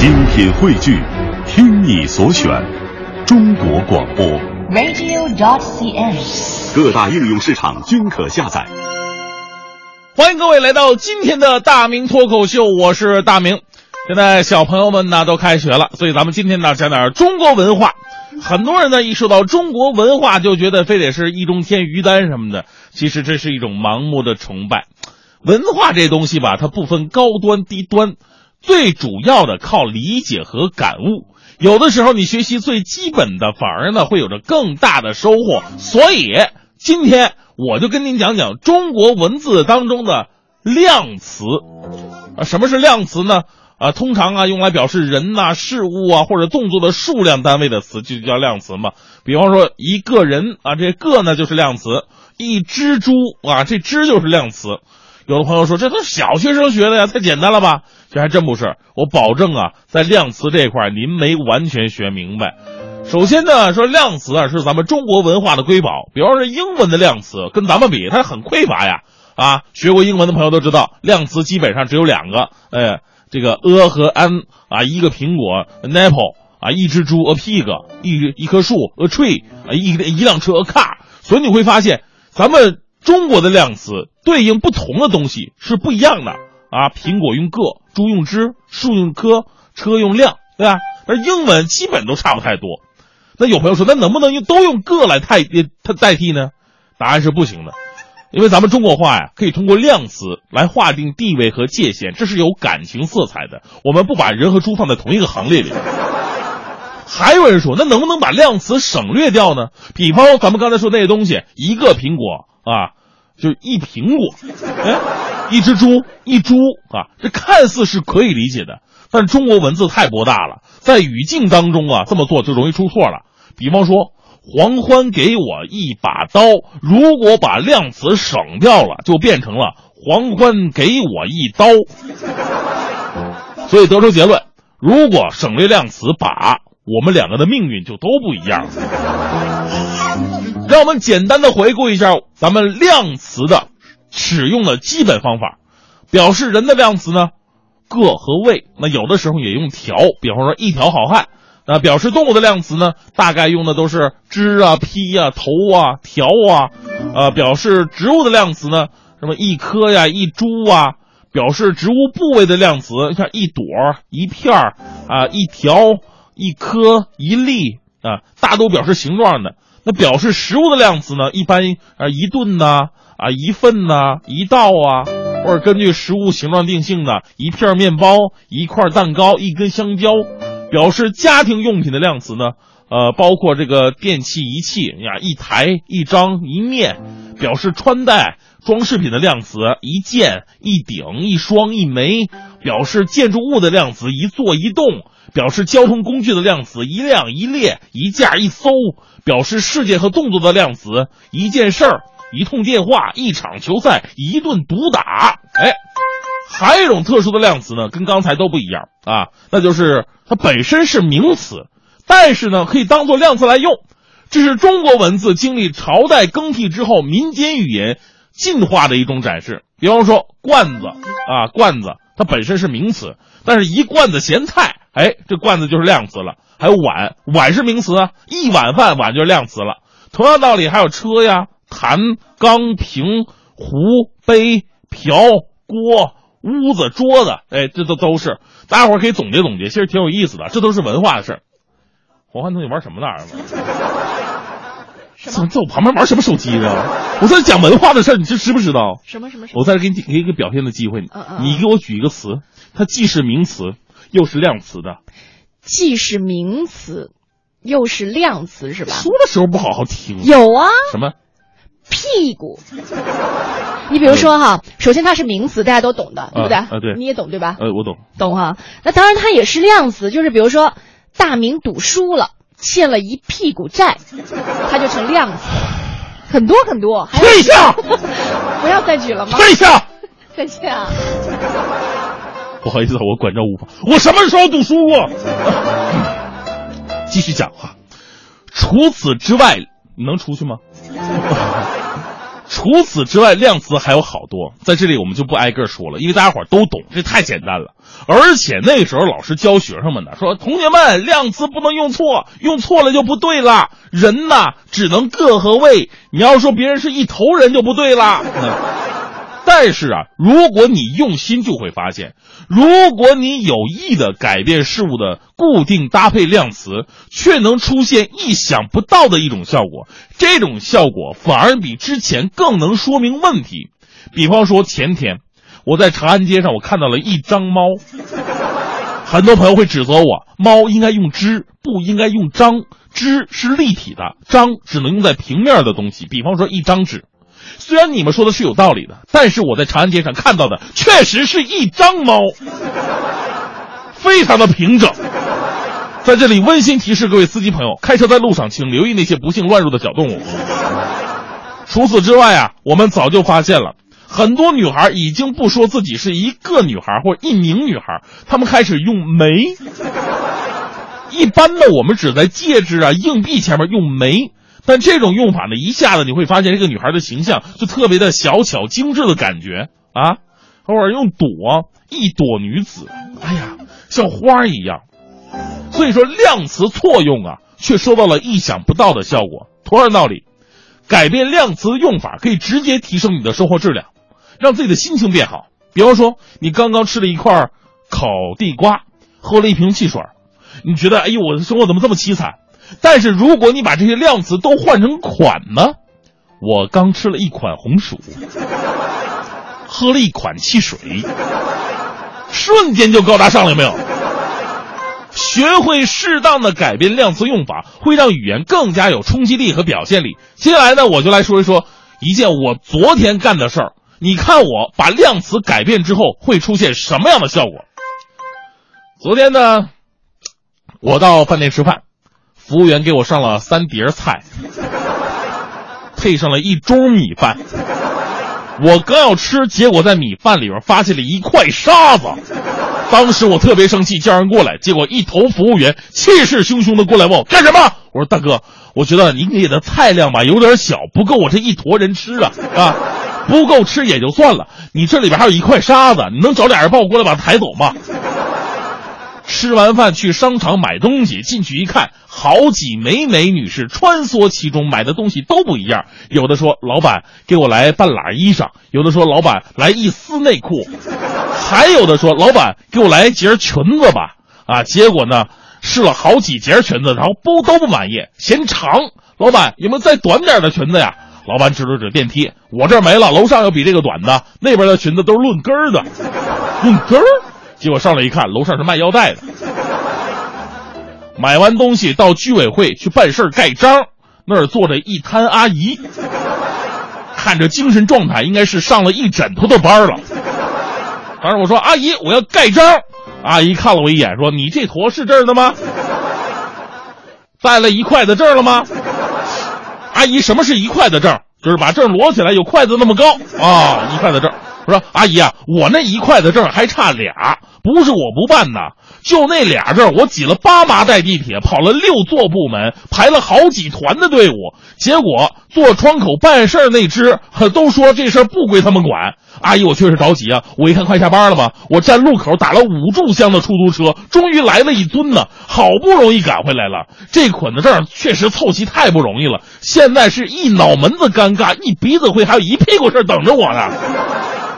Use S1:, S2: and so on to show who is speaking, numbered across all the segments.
S1: 精品汇聚，听你所选，中国广播。
S2: radio.dot.cn，。
S1: 各大应用市场均可下载。
S3: 欢迎各位来到今天的大明脱口秀，我是大明。现在小朋友们呢都开学了，所以咱们今天呢讲点中国文化。很多人呢一说到中国文化，就觉得非得是易中天、于丹什么的，其实这是一种盲目的崇拜。文化这东西吧，它不分高端低端，最主要的靠理解和感悟。有的时候你学习最基本的，反而呢会有着更大的收获。所以今天我就跟您讲讲中国文字当中的量词。啊，什么是量词呢？啊，通常啊用来表示人呐、事物啊或者动作的数量单位的词就叫量词嘛。比方说一个人啊，这个呢就是量词；一只猪啊，这只就是量词。有的朋友说这都是小学生学的呀，太简单了吧？这还真不是，我保证啊，在量词这一块您没完全学明白。首先呢，说量词啊是咱们中国文化的瑰宝，比方说英文的量词跟咱们比，它很匮乏呀。啊，学过英文的朋友都知道，量词基本上只有两个，哎，这个 a 和 an 啊，一个苹果 an apple 啊，一只猪 a pig，一一棵树 a tree 啊，一一辆车 a car。所以你会发现，咱们中国的量词对应不同的东西是不一样的啊。苹果用个，猪用只，树用棵，车用辆，对吧？而英文基本都差不太多。那有朋友说，那能不能用都用个来代它代替呢？答案是不行的。因为咱们中国话呀，可以通过量词来划定地位和界限，这是有感情色彩的。我们不把人和猪放在同一个行列里。还有人说，那能不能把量词省略掉呢？比方咱们刚才说那些东西，一个苹果啊，就一苹果，哎，一只猪，一猪啊，这看似是可以理解的，但中国文字太博大了，在语境当中啊，这么做就容易出错了。比方说。黄欢给我一把刀，如果把量词省掉了，就变成了黄欢给我一刀。所以得出结论：如果省略量词“把”，我们两个的命运就都不一样了。让我们简单的回顾一下咱们量词的使用的基本方法。表示人的量词呢，个和位，那有的时候也用条，比方说一条好汉。啊，表示动物的量词呢，大概用的都是只啊、劈啊、头啊、条啊。呃，表示植物的量词呢，什么一颗呀、一株啊。表示植物部位的量词，像一朵、一片儿啊、一条、一颗、一粒啊，大都表示形状的。那表示食物的量词呢，一般啊一顿呐、啊一份呐、一道啊，或者根据食物形状定性的，一片面包、一块蛋糕、一根香蕉。表示家庭用品的量词呢，呃，包括这个电器仪器呀，一台、一张、一面；表示穿戴装饰品的量词，一件、一顶、一双、一枚；表示建筑物的量词，一座、一栋；表示交通工具的量词，一辆、一列、一架、一艘；表示事件和动作的量词，一件事儿、一通电话、一场球赛、一顿毒打。哎。还有一种特殊的量词呢，跟刚才都不一样啊，那就是它本身是名词，但是呢可以当做量词来用。这是中国文字经历朝代更替之后，民间语言进化的一种展示。比方说罐子啊，罐子它本身是名词，但是一罐子咸菜，哎，这罐子就是量词了。还有碗，碗是名词啊，一碗饭碗就是量词了。同样道理，还有车呀、坛、缸、瓶、壶、杯、瓢、锅。屋子、桌子，哎，这都都是，大家伙可以总结总结，其实挺有意思的，这都是文化的事儿。黄欢同学玩什么呢？怎 么在我旁边玩什么手机呢？我在讲文化的事儿，你这知不知道？
S2: 什么什么什
S3: 我在这给你给一个表现的机会，
S2: 嗯嗯
S3: 你给我举一个词，它既是名词又是量词的。
S2: 既是名词，又是量词，是吧？
S3: 说的时候不好好听。
S2: 有啊，
S3: 什么？
S2: 屁股。你比如说哈，首先它是名词，大家都懂的，对不对？
S3: 啊对
S2: 你也懂对吧？
S3: 呃，我懂。
S2: 懂哈。那当然，它也是量词，就是比如说，大明赌输了，欠了一屁股债，它就成量词。很多很多。
S3: 退下！
S2: 不要再举了吗？
S3: 退下！
S2: 再见啊！
S3: 不好意思，我管教无方。我什么时候赌输过？继续讲话。除此之外，你能出去吗？除此之外，量词还有好多，在这里我们就不挨个说了，因为大家伙都懂，这太简单了。而且那时候老师教学生们呢，说同学们，量词不能用错，用错了就不对了。人呐，只能个和位，你要说别人是一头人就不对了。但是啊，如果你用心，就会发现，如果你有意的改变事物的固定搭配量词，却能出现意想不到的一种效果。这种效果反而比之前更能说明问题。比方说前天，我在长安街上，我看到了一张猫，很多朋友会指责我，猫应该用只，不应该用张。只是立体的，张只能用在平面的东西，比方说一张纸。虽然你们说的是有道理的，但是我在长安街上看到的确实是一张猫，非常的平整。在这里温馨提示各位司机朋友，开车在路上请留意那些不幸乱入的小动物。除此之外啊，我们早就发现了很多女孩已经不说自己是一个女孩或一名女孩，她们开始用“枚”。一般的我们只在戒指啊、硬币前面用“枚”。但这种用法呢，一下子你会发现这个女孩的形象就特别的小巧精致的感觉啊。偶尔用“朵”，一朵女子，哎呀，像花一样。所以说量词错用啊，却收到了意想不到的效果。同样道理，改变量词的用法可以直接提升你的生活质量，让自己的心情变好。比方说，你刚刚吃了一块烤地瓜，喝了一瓶汽水，你觉得哎呦，我的生活怎么这么凄惨？但是如果你把这些量词都换成款呢？我刚吃了一款红薯，喝了一款汽水，瞬间就高大上了，有没有？学会适当的改变量词用法，会让语言更加有冲击力和表现力。接下来呢，我就来说一说一件我昨天干的事儿。你看我把量词改变之后会出现什么样的效果？昨天呢，我到饭店吃饭。服务员给我上了三碟菜，配上了一盅米饭。我刚要吃，结果在米饭里边发现了一块沙子。当时我特别生气，叫人过来。结果一头服务员气势汹汹的过来问我干什么。我说大哥，我觉得您给的菜量吧有点小，不够我这一坨人吃啊啊，不够吃也就算了，你这里边还有一块沙子，你能找俩人帮我过来把它抬走吗？吃完饭去商场买东西，进去一看，好几美美女士穿梭其中，买的东西都不一样。有的说：“老板，给我来半拉衣裳。”有的说：“老板，来一丝内裤。”还有的说：“老板，给我来一截裙子吧。”啊，结果呢，试了好几截裙子，然后不都不满意，嫌长。老板，有没有再短点的裙子呀？老板指了指电梯：“我这没了，楼上有比这个短的，那边的裙子都是论根儿的，论根儿。”结果上来一看，楼上是卖腰带的。买完东西到居委会去办事盖章，那儿坐着一摊阿姨，看着精神状态应该是上了一枕头的班了。当时我说：“阿姨，我要盖章。”阿姨看了我一眼，说：“你这坨是这儿的吗？带了一块的证了吗？”阿姨，什么是一块的证？就是把证摞起来有筷子那么高啊，一块的证。我说：“阿姨啊，我那一块的证还差俩。”不是我不办呐，就那俩证，我挤了八麻袋地铁，跑了六座部门，排了好几团的队伍，结果坐窗口办事儿那只都说这事儿不归他们管。阿姨，我确实着急啊！我一看快下班了吧，我站路口打了五炷香的出租车，终于来了一尊呢，好不容易赶回来了。这捆的证确实凑齐太不容易了，现在是一脑门子尴尬，一鼻子灰，还有一屁股事等着我呢。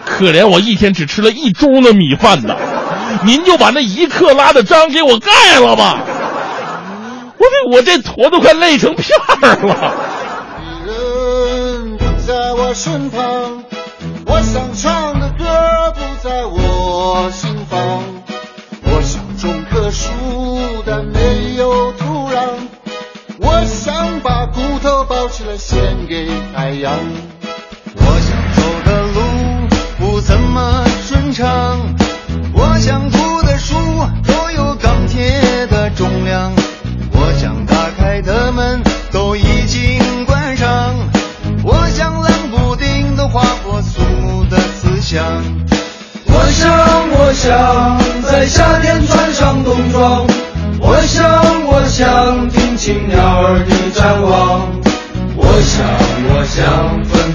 S3: 可怜我一天只吃了一盅的米饭呢。您就把那一克拉的章给我盖了吧！我这我这坨都快累成片儿了。
S4: 人不在我身旁，我想唱的歌不在我心房。我想种棵树，但没有土壤。我想把骨头包起来献给太阳。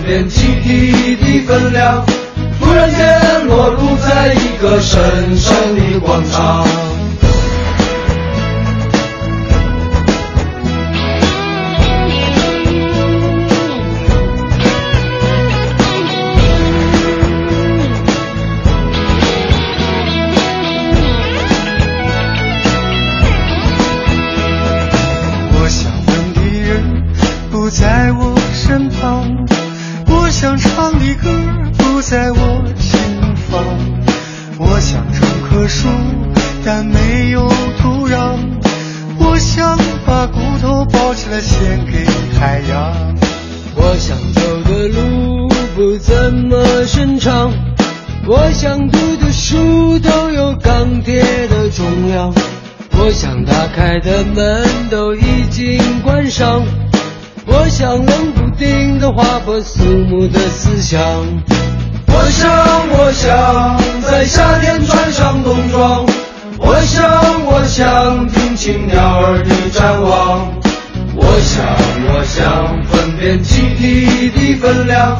S4: 连滴滴的
S5: 分量，忽然间落入在一个深深的广场。
S6: 我想问，敌人不在我身旁。在我心房。我想种棵树，但没有土壤。我想把骨头包起来献给海洋。
S5: 我想走的路不怎么顺畅，我想读的书都有钢铁的重量，我想打开的门都已经关上，我想冷不丁的划破肃穆的思想。我想，我想在夏天穿上冬装，我想，我想听清鸟儿的展望。我想，我想分辨集体的分量，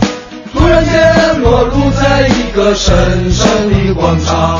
S5: 突然间裸露在一个神圣的广场。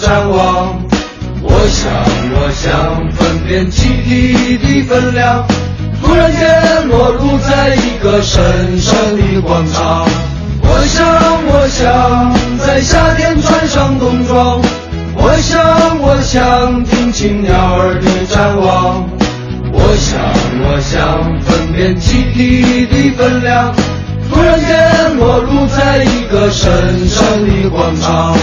S5: 展望。我想，我想分辨集体的分量，突然间落入在一个神圣的广场。我想，我想在夏天穿上冬装。我想，我想听清鸟儿的展望。我想，我想分辨集体的分量，突然间落入在一个神圣的广场。